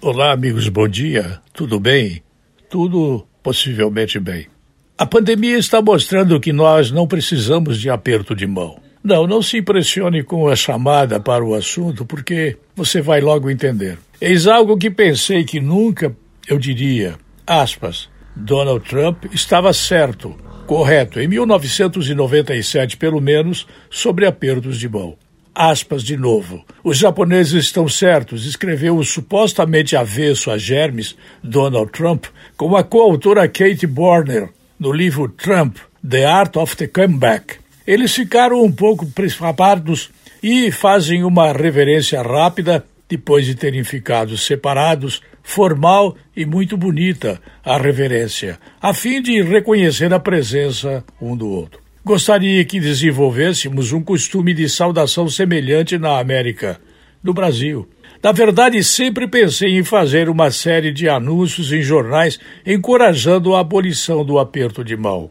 Olá, amigos, bom dia. Tudo bem? Tudo possivelmente bem. A pandemia está mostrando que nós não precisamos de aperto de mão. Não, não se impressione com a chamada para o assunto, porque você vai logo entender. Eis algo que pensei que nunca eu diria. Aspas. Donald Trump estava certo, correto, em 1997, pelo menos, sobre apertos de mão aspas de novo. Os japoneses estão certos, escreveu o supostamente avesso a germes Donald Trump com a coautora Kate Borner no livro Trump, The Art of the Comeback. Eles ficaram um pouco preocupados e fazem uma reverência rápida depois de terem ficado separados, formal e muito bonita a reverência, a fim de reconhecer a presença um do outro. Gostaria que desenvolvêssemos um costume de saudação semelhante na América, no Brasil. Na verdade, sempre pensei em fazer uma série de anúncios em jornais encorajando a abolição do aperto de mão.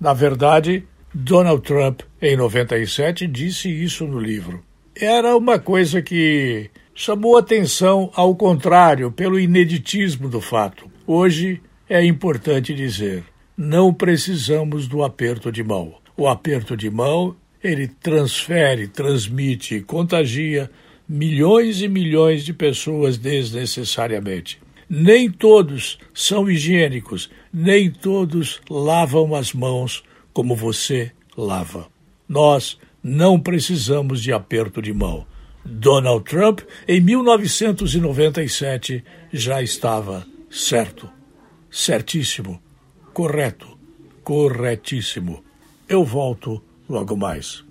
Na verdade, Donald Trump, em 97, disse isso no livro. Era uma coisa que chamou atenção ao contrário, pelo ineditismo do fato. Hoje é importante dizer: não precisamos do aperto de mão. O aperto de mão, ele transfere, transmite, contagia milhões e milhões de pessoas desnecessariamente. Nem todos são higiênicos, nem todos lavam as mãos como você lava. Nós não precisamos de aperto de mão. Donald Trump, em 1997, já estava certo. Certíssimo. Correto. Corretíssimo. Eu volto logo mais.